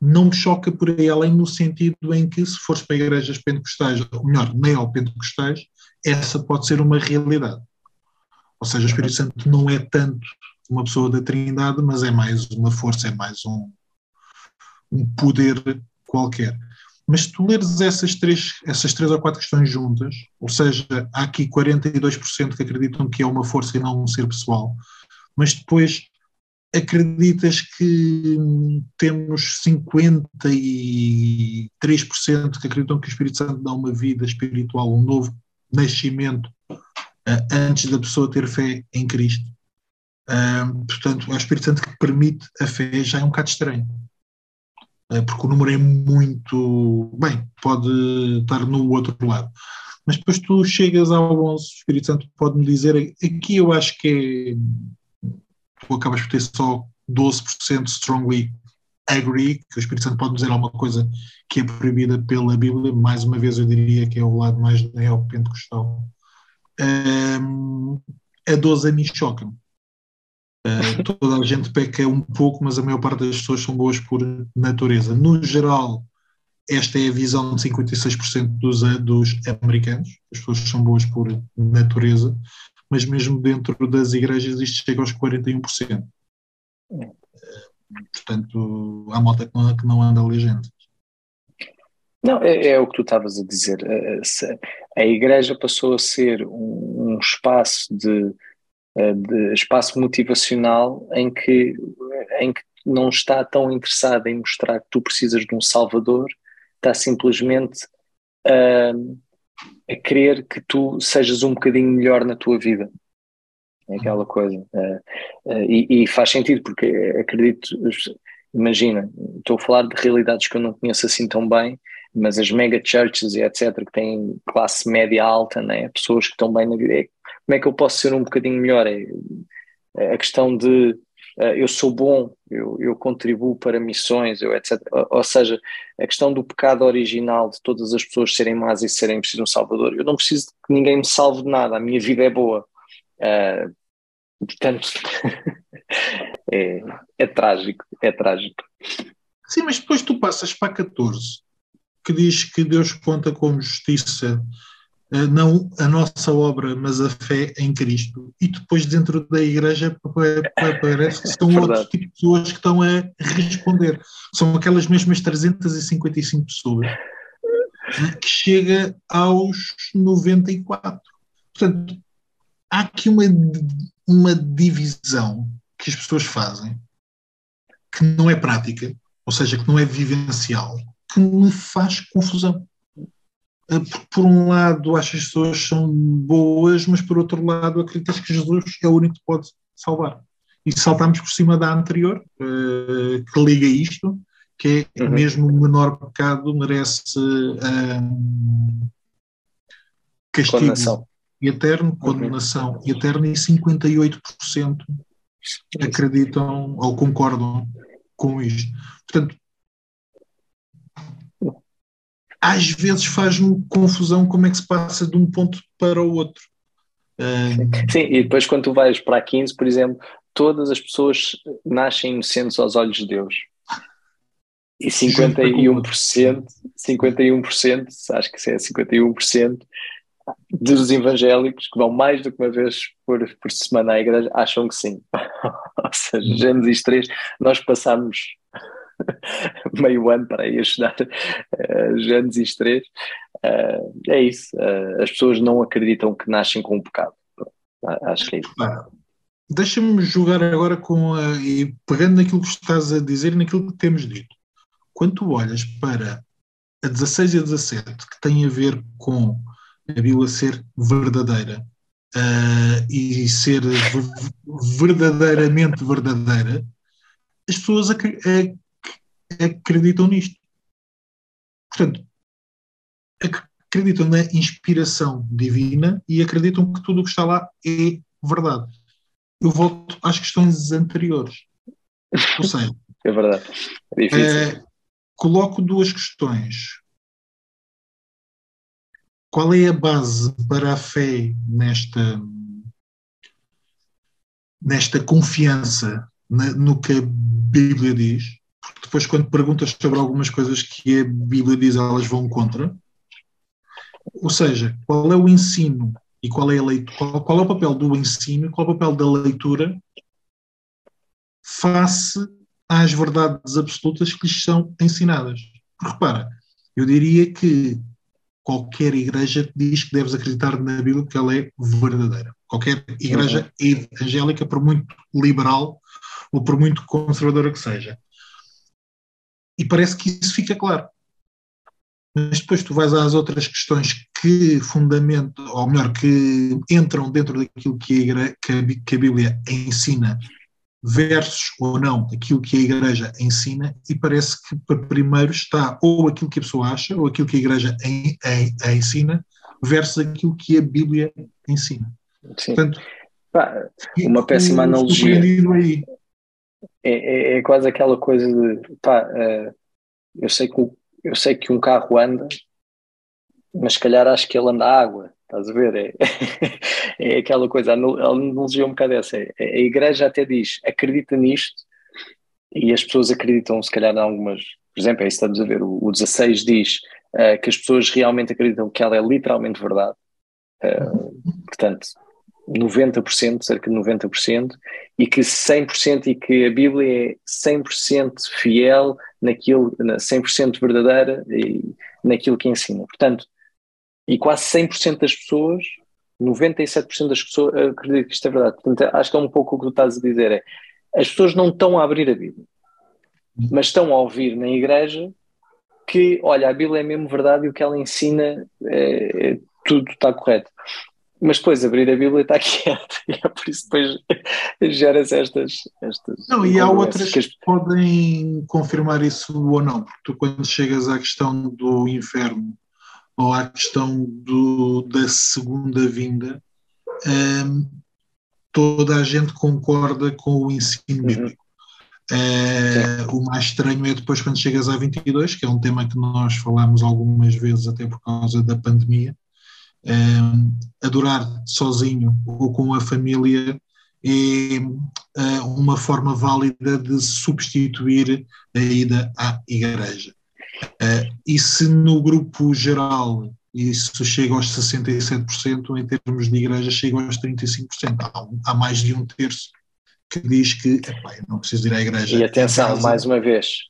Não me choca por aí além no sentido em que, se fores para igrejas pentecostais, ou melhor, neopentecostais, essa pode ser uma realidade. Ou seja, o Espírito Santo não é tanto uma pessoa da Trindade, mas é mais uma força, é mais um, um poder qualquer. Mas se tu leres essas três, essas três ou quatro questões juntas, ou seja, há aqui 42% que acreditam que é uma força e não um ser pessoal, mas depois acreditas que temos 53% que acreditam que o Espírito Santo dá uma vida espiritual, um novo nascimento uh, antes da pessoa ter fé em Cristo. Portanto, é o Espírito Santo que permite a fé já é um bocado estranho. Uh, porque o número é muito. Bem, pode estar no outro lado. Mas depois tu chegas ao 11, o Espírito Santo pode-me dizer. Aqui eu acho que é. Tu acabas por ter só 12% strongly agree, que o Espírito Santo pode dizer alguma coisa que é proibida pela Bíblia. Mais uma vez, eu diria que é o lado mais neopentecostal. Um, a 12 a mim choca-me Uh, toda a gente peca um pouco, mas a maior parte das pessoas são boas por natureza. No geral, esta é a visão de 56% dos, dos americanos, as pessoas são boas por natureza, mas mesmo dentro das igrejas isto chega aos 41%. Uh, portanto, há malta que não, que não anda ali gente. Não, é, é, o que tu estavas a dizer. A, a igreja passou a ser um, um espaço de eh, de espaço motivacional em que, em que não está tão interessado em mostrar que tu precisas de um salvador, está simplesmente uh, a querer que tu sejas um bocadinho melhor na tua vida. É aquela coisa. Uh, uh, e, e, faz sentido, porque acredito, imagina, estou a falar de realidades que eu não conheço assim tão bem, mas as mega churches e etc., que têm classe média alta, né? pessoas que estão bem na vida, é como é que eu posso ser um bocadinho melhor? É, é a questão de uh, eu sou bom, eu, eu contribuo para missões, eu, etc. Ou, seja, a questão do pecado original de todas as pessoas serem más e serem preciso de um salvador. Eu não preciso que ninguém me salve de nada, a minha vida é boa. Uh, portanto, é, é trágico, é trágico. Sim, mas depois tu passas para 14, que diz que Deus conta com justiça eh, não a nossa obra, mas a fé em Cristo. E depois, dentro da igreja, parece que são outros tipos de pessoas que estão a responder. São aquelas mesmas 355 pessoas eh, que chega aos 94. Portanto, há aqui uma, uma divisão que as pessoas fazem que não é prática, ou seja, que não é vivencial, que me faz confusão. Eh, por um lado acho que as pessoas são boas, mas por outro lado acreditas que Jesus é o único que pode salvar. E saltamos por cima da anterior, uh, que liga isto, que é uhum. mesmo o menor pecado merece um, castigo condenação. eterno, uhum. condenação uhum. eterna, e 58% acreditam ou concordam com isto. Portanto, às vezes faz-me confusão como é que se passa de um ponto para o outro. Um... Sim, e depois quando tu vais para a 15, por exemplo, todas as pessoas nascem inocentes aos olhos de Deus. E 51%, 51%, acho que é 51% dos evangélicos que vão mais do que uma vez por, por semana à igreja acham que sim. Ou seja. Gênesis 3, nós passamos meio ano para a estudar uh, Gênesis 3. Uh, é isso, uh, as pessoas não acreditam que nascem com um pecado. Acho que é isso. Deixa-me jogar agora com a, e pegando naquilo que estás a dizer e naquilo que temos dito. Quando tu olhas para a 16 e a 17, que tem a ver com a Bíblia ser verdadeira uh, e ser verdadeiramente verdadeira, as pessoas acreditam nisto. Portanto, acreditam na inspiração divina e acreditam que tudo o que está lá é verdade. Eu volto às questões anteriores. Ou seja, é verdade. É. Uh, coloco duas questões. Qual é a base para a fé nesta, nesta confiança na, no que a Bíblia diz? Porque depois, quando perguntas sobre algumas coisas que a Bíblia diz, elas vão contra. Ou seja, qual é o ensino e qual é, a leitura, qual, qual é o papel do ensino e qual é o papel da leitura face às verdades absolutas que lhes são ensinadas. Repara, eu diria que qualquer igreja diz que deves acreditar na Bíblia porque ela é verdadeira. Qualquer igreja uhum. evangélica, por muito liberal ou por muito conservadora que seja. E parece que isso fica claro. Mas depois tu vais às outras questões que fundamentam, ou melhor, que entram dentro daquilo que a, igreja, que a Bíblia ensina versus ou não aquilo que a Igreja ensina, e parece que para primeiro está ou aquilo que a pessoa acha, ou aquilo que a Igreja en, en, en ensina, versus aquilo que a Bíblia ensina. Sim. Portanto, Pá, uma péssima analogia. É, é, é, quase aquela coisa de pá, uh, eu, sei que, eu sei que um carro anda, mas se calhar acho que ele anda água. Estás a ver? É, é aquela coisa, a analogia um bocado essa. É, a igreja até diz, acredita nisto, e as pessoas acreditam, se calhar, em algumas. Por exemplo, é isso que estamos a ver. O, o 16 diz uh, que as pessoas realmente acreditam que ela é literalmente verdade. Uh, portanto, 90%, cerca de 90%, e que 100% e que a Bíblia é 100% fiel naquilo, 100% verdadeira e naquilo que ensina. Portanto, e quase 100% das pessoas, 97% das pessoas acreditam que isto é verdade. Portanto, acho que é um pouco o que tu estás a dizer. É, as pessoas não estão a abrir a Bíblia, mas estão a ouvir na igreja que, olha, a Bíblia é mesmo verdade e o que ela ensina, é, é, tudo está correto. Mas depois abrir a Bíblia está quieto e é por isso depois gera-se estas, estas. Não, e há outras que, as... podem confirmar isso ou não, porque tu, quando chegas à questão do inferno ou à questão do, da segunda vinda, um, toda a gente concorda com o ensino uhum. bíblico. Uh, o mais estranho é depois quando chegas a 22, que é um tema que nós falamos algumas vezes, até por causa da pandemia. Um, adorar sozinho ou com a família é uh, uma forma válida de substituir a ida à igreja. Uh, e se no grupo geral isso chega aos 67%, em termos de igreja chega aos 35%. Há, há mais de um terço que diz que não preciso ir à igreja. E atenção, mais uma vez,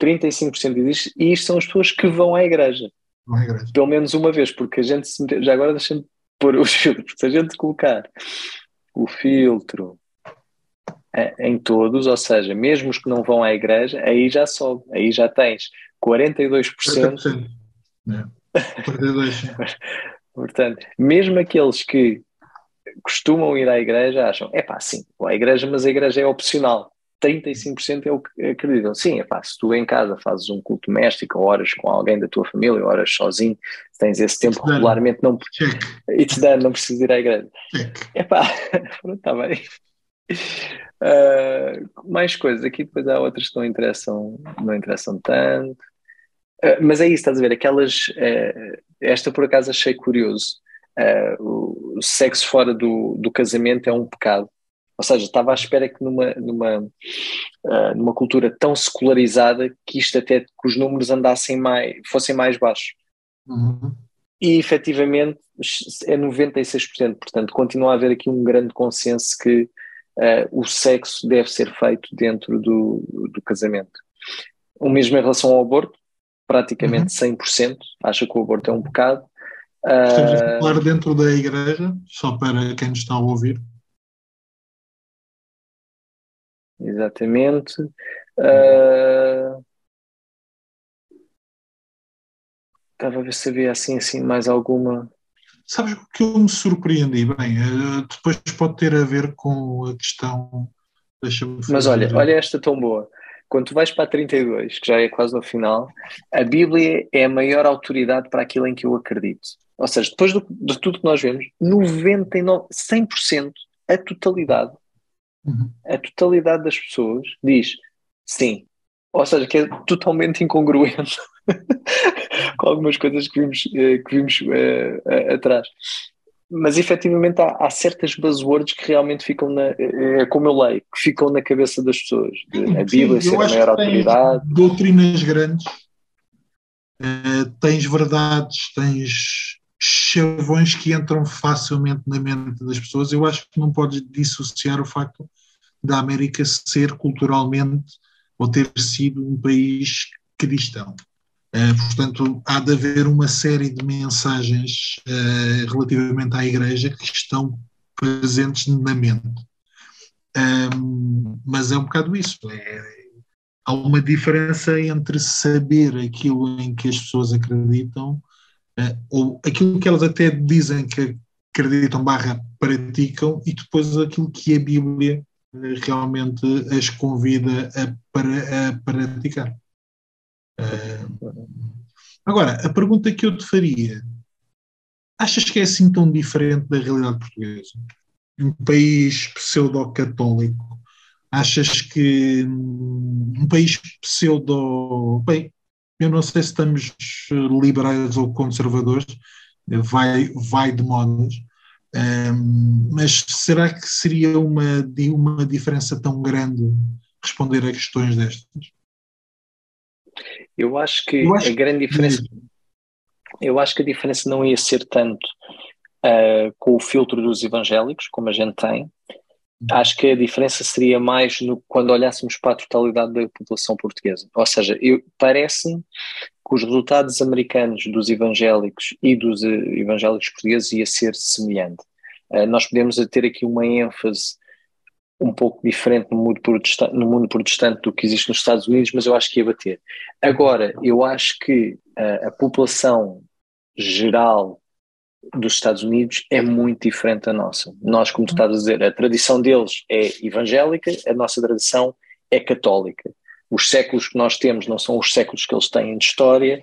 35% diz e isto são as pessoas que vão à igreja. À igreja. Pelo menos uma vez, porque a gente se já agora deixa-me pôr os filtros, se a gente colocar o filtro em todos, ou seja, mesmo os que não vão à igreja, aí já sobe, aí já tens 42%. 40%. É. 42%. Portanto, mesmo aqueles que costumam ir à igreja acham, é pá, sim, vou à igreja, mas a igreja é opcional. 35% é o que acreditam. Sim, é pá, se tu em casa fazes um culto doméstico, ou horas com alguém da tua família, ou horas sozinho, tens esse tempo It's regularmente, não, it's done, não precisas ir à igreja. É pá, pronto, está bem. Uh, mais coisas, aqui depois há outras que não interessam, não interessam tanto. Uh, mas é isso, estás a ver? Aquelas. Uh, esta por acaso achei curioso. Uh, o sexo fora do, do casamento é um pecado. Ou seja, estava à espera que numa, numa, numa cultura tão secularizada que isto até que os números andassem mais, fossem mais baixos. Uhum. E efetivamente é 96%. Portanto, continua a haver aqui um grande consenso que o sexo deve ser feito dentro do, do casamento. O mesmo em relação ao aborto, praticamente uhum. 100%, acha que o aborto é um pecado. Estamos a ah, falar dentro da igreja, só para quem nos está a ouvir. Exatamente. Uh, estava a ver se havia assim, assim mais alguma. Sabes o que eu me surpreendi? Bem, uh, depois pode ter a ver com a questão. Mas olha, olha esta tão boa quando tu vais para a 32, que já é quase no final, a Bíblia é a maior autoridade para aquilo em que eu acredito. Ou seja, depois do, de tudo que nós vemos, 99, 100%, a totalidade, uhum. a totalidade das pessoas diz sim. Ou seja, que é totalmente incongruente com algumas coisas que vimos, eh, que vimos uh, atrás mas efetivamente há, há, certas buzzwords que realmente ficam na, é, como eu leio, que ficam na cabeça das pessoas. a Bíblia Sim, ser a maior autoridade. Doutrinas grandes, uh, tens verdades, tens chavões que entram facilmente na mente das pessoas. Eu acho que não podes dissociar o facto da América ser culturalmente ou ter sido um país cristão. Uh, portanto, há de haver uma série de mensagens uh, relativamente à Igreja que estão presentes na mente. Um, mas é um bocado isso. É, há uma diferença entre saber aquilo em que as pessoas acreditam, ou aquilo que elas até dizem que acreditam barra praticam, e depois aquilo que a Bíblia realmente as convida a, para, a praticar. Agora, a pergunta que eu te faria: achas que é assim tão diferente da realidade portuguesa? Um país pseudo-católico, achas que um país pseudo. Bem, eu não sei se estamos liberais ou conservadores, vai, vai de modas, um, mas será que seria uma, uma diferença tão grande responder a questões destas? Eu acho que eu acho a grande diferença. Eu acho que a diferença não ia ser tanto uh, com o filtro dos evangélicos, como a gente tem. Acho que a diferença seria mais no, quando olhássemos para a totalidade da população portuguesa. Ou seja, parece-me que os resultados americanos dos evangélicos e dos uh, evangélicos portugueses ia ser semelhante. Uh, nós podemos ter aqui uma ênfase um pouco diferente no mundo, protestante, no mundo protestante do que existe nos Estados Unidos, mas eu acho que ia bater. Agora, eu acho que a, a população geral dos Estados Unidos é muito diferente da nossa. Nós, como tu estás a dizer, a tradição deles é evangélica, a nossa tradição é católica. Os séculos que nós temos não são os séculos que eles têm de história.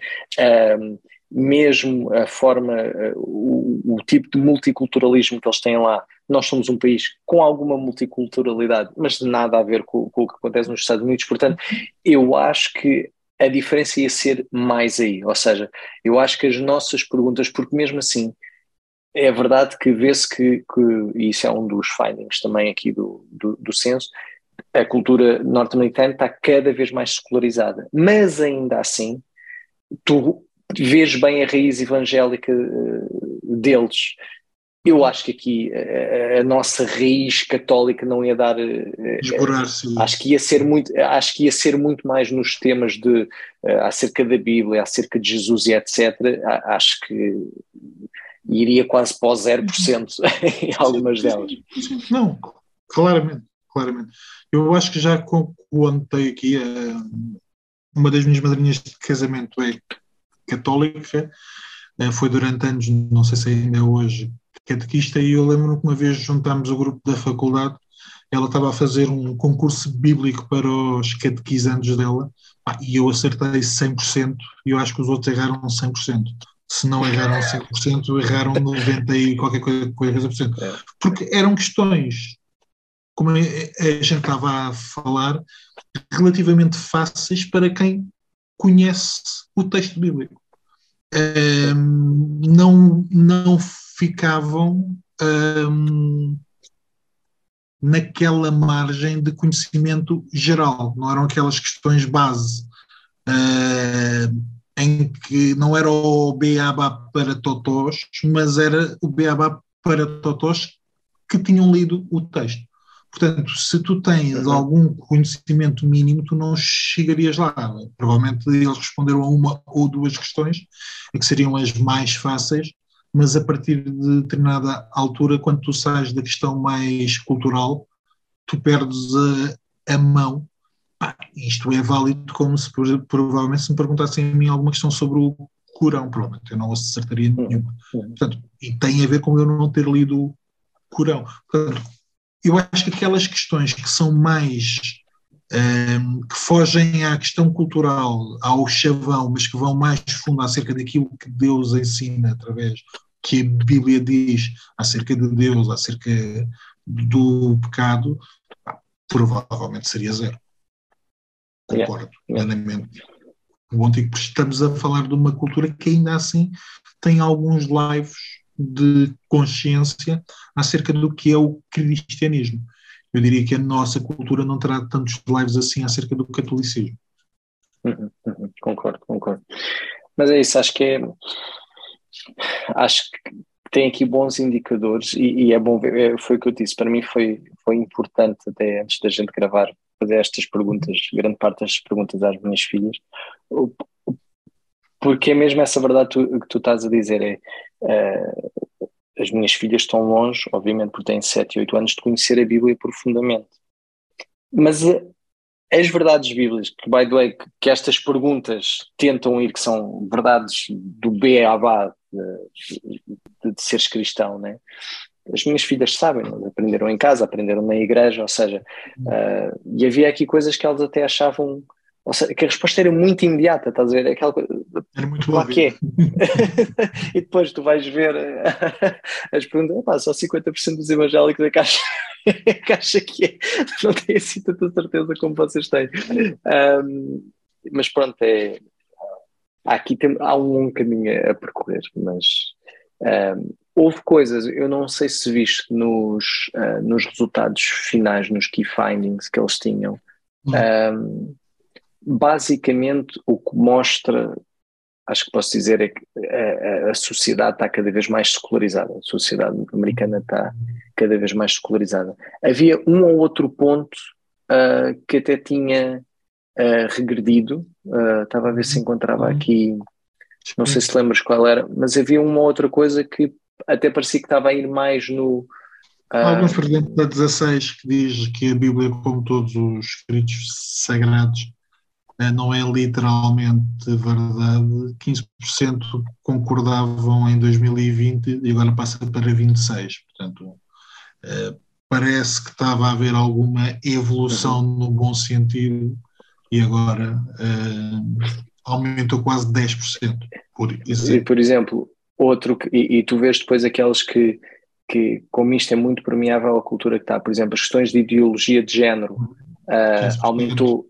Um, mesmo a forma, o, o, tipo de multiculturalismo que eles têm lá. Nós somos um país com alguma multiculturalidade, mas nada a ver com, com o que acontece nos Estados Unidos. Portanto, eu acho que a diferença ia ser mais aí. Ou seja, eu acho que as nossas perguntas, porque mesmo assim, é verdade que vê-se que, que, e isso é um dos findings também aqui do, do, do censo, a cultura norte-americana está cada vez mais secularizada. Mas ainda assim, tu vês bem a raiz evangélica eh, deles. Eu acho que aqui a, eh, a nossa raiz católica não ia dar. Eh, acho que ia ser muito, acho que ia ser muito mais nos temas de acerca da Bíblia, acerca de Jesus e etc. Acho que iria quase para o 0% em algumas delas. Não, claramente, claramente. Eu acho que já contei aqui, uma das minhas madrinhas de casamento é católica, eh, foi durante anos, não sei se ainda é hoje, catequista, e eu lembro-me que uma vez juntámos o grupo da faculdade, ela estava a fazer um concurso bíblico para os catequizantes dela, e eu acertei 100%, e eu acho que os outros erraram 100%. Se não erraram 100%, erraram 90% e qualquer coisa, coisa por cento. É. Porque eram questões, como a gente estava a falar, relativamente fáceis para quem conhece o texto bíblico. Um, não, não ficavam um, naquela margem de conhecimento geral, não eram aquelas questões base. Uh, em que não era o beabá para totós, mas era o beabá para totós que tinham lido o texto. Portanto, se tu tens algum conhecimento mínimo, tu não chegarias lá. Provavelmente eles responderam a uma ou duas questões, que seriam as mais fáceis, mas a partir de determinada altura, quando tu sais da questão mais cultural, tu perdes a, a mão ah, isto é válido como se provavelmente se me perguntassem a mim alguma questão sobre o Corão, provavelmente eu não acertaria hum, nenhuma. Portanto, e tem a ver com eu não ter lido o Corão. Portanto, eu acho que aquelas questões que são mais um, que fogem à questão cultural, ao chavão, mas que vão mais fundo acerca daquilo que Deus ensina através que a Bíblia diz acerca de Deus, acerca do pecado, provavelmente seria zero. Concordo plenamente. O antigo, porque estamos a falar de uma cultura que ainda assim tem alguns lives de consciência acerca do que é o cristianismo. Eu diria que a nossa cultura não terá tantos lives assim acerca do catolicismo. Uhum, uhum, concordo, concordo. Mas é isso, acho que é. Acho que tem aqui bons indicadores e, e é bom ver. É, foi o que eu disse, para mim foi, foi importante até antes da gente gravar fazer estas perguntas, grande parte destas perguntas às minhas filhas, porque é mesmo essa verdade tu, que tu estás a dizer, é uh, as minhas filhas estão longe, obviamente porque têm 7 e 8 anos, de conhecer a Bíblia profundamente. Mas uh, as verdades bíblicas, que, by the way, que, que, estas perguntas tentam ir, que são verdades do B a de, de, de seres cristão, né? As minhas filhas sabem, aprenderam em casa, aprenderam na igreja, ou seja, uh, e havia aqui coisas que elas até achavam, ou seja, que a resposta era muito imediata, estás a ver? Aquela coisa, era muito lá que é. e depois tu vais ver as perguntas, pá, só 50% dos evangélicos é que acham, que, acha que é, não tenho assim tanta certeza como vocês têm. Um, mas pronto, é, aqui tem, há um longo caminho a percorrer, mas um, houve coisas, eu não sei se viste nos, uh, nos resultados finais, nos key findings que eles tinham. Um, basicamente, o que mostra, acho que posso dizer, é que a, a, sociedade está cada vez mais secularizada. A sociedade americana está cada vez mais secularizada. Havia um ou outro ponto uh, que até tinha uh, regredido. estava a ver se encontrava uhum. aqui. Não sei se lembras qual era, mas havia uma outra coisa que até parecia que estava a ir mais no. Há alguns fragmentos da 16 que diz que a Bíblia, como todos os escritos sagrados, eh, não é literalmente verdade. 15% concordavam em 2020 e agora passa para 26%. Portanto, eh, parece que estava a haver alguma evolução uhum. no bom sentido e agora uh, aumentou quase 10%. Por exemplo. Por exemplo, outro, que, e, e, tu vês depois aqueles que, que, como isto é muito permeável à cultura que está, por exemplo, as questões de ideologia de género uh, aumentou,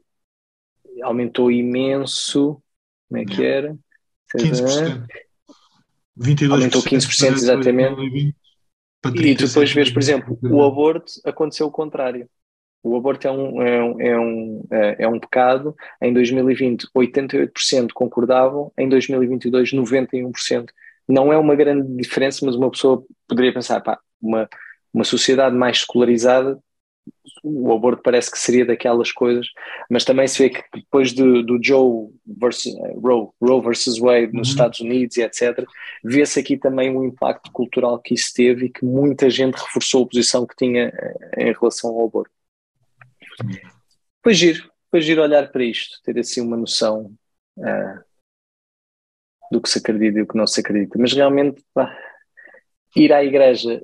aumentou imenso, como é que era? 15%. 22% aumentou 15% exatamente. E tu depois vês, por exemplo, o aborto aconteceu o contrário. O aborto é um, é um, é um, é, é um pecado. Em 2020, 88% concordavam, em 2022, 91% não é uma grande diferença, mas uma pessoa poderia pensar, pá, uma, uma sociedade mais escolarizada, o aborto parece que seria daquelas coisas, mas também se vê que depois do, do Joe versus, Roe, Roe versus Wade nos uhum. Estados Unidos e etc., vê-se aqui também o impacto cultural que isso teve e que muita gente reforçou a posição que tinha eh, em relação ao aborto. Foi giro, foi giro olhar para isto, ter assim uma noção uh, do que se acredita e do que não se acredita. Mas realmente, pá, ir à igreja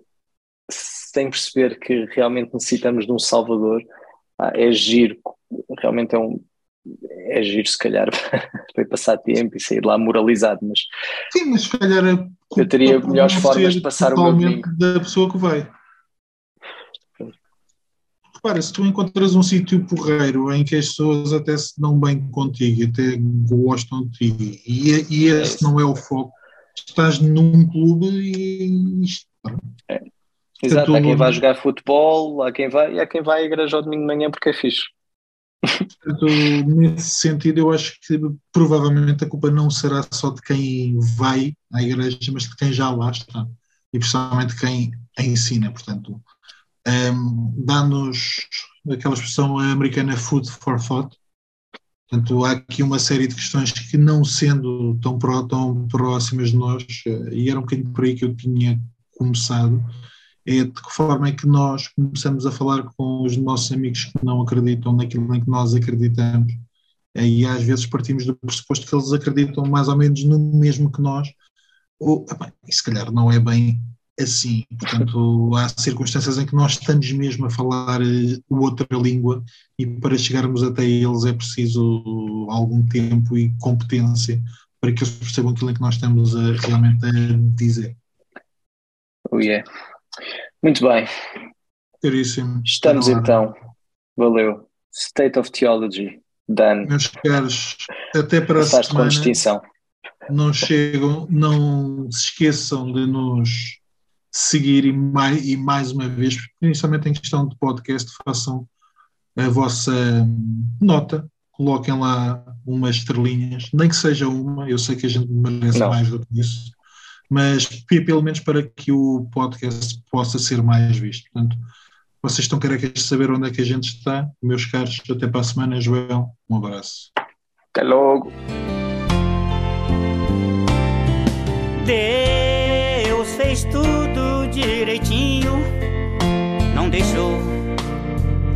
sem perceber que realmente necessitamos de um Salvador pá, é giro, realmente é um. É giro, se calhar, para passar tempo e sair lá moralizado, mas. Sim, mas se calhar. É eu teria melhores formas de passar o meu domingo. da pessoa que vai. Repara, se tu encontras um sítio porreiro em que as pessoas até se dão bem contigo, até gostam de ti, e, e é esse não é o foco, estás num clube e. É. Exato, há quem vai jogar futebol, há quem vai, e há quem vai à igreja ao domingo de manhã porque é fixe. Portanto, nesse sentido, eu acho que provavelmente a culpa não será só de quem vai à igreja, mas de quem já lá está. E principalmente quem a ensina. Portanto, um, dá-nos aquela expressão americana food for thought. Portanto, há aqui uma série de questões que, não sendo tão, pró, tão próximas de nós, eh, e era um bocadinho por aí que eu tinha começado, é de que forma é que nós começamos a falar com os nossos amigos que não acreditam naquilo em que nós acreditamos e às vezes partimos do pressuposto que eles acreditam mais ou menos no mesmo que nós ou, se calhar não é bem assim, portanto há circunstâncias em que nós estamos mesmo a falar uh, outra língua e para chegarmos até eles é preciso algum tempo e competência para que eles percebam aquilo em que nós estamos a, realmente a dizer. Oh yeah. Muito bem. Caríssimo. Estamos então. Valeu. State of Theology. Dan. Meus caros, até para a semana. com distinção. Não chegam, não se esqueçam de nos seguir e mais, e mais uma vez, principalmente em questão de podcast, façam a vossa nota, coloquem lá umas estrelinhas, nem que seja uma, eu sei que a gente merece não. mais do que isso, mas pelo menos para que o podcast possa ser mais visto. Portanto, vocês estão carecas de saber onde é que a gente está. Meus caros, até para a semana, Joel. Um abraço. Até logo. Deixou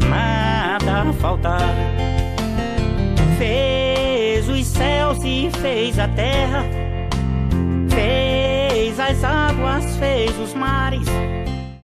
nada faltar. Fez os céus e fez a terra fez as águas, fez os mares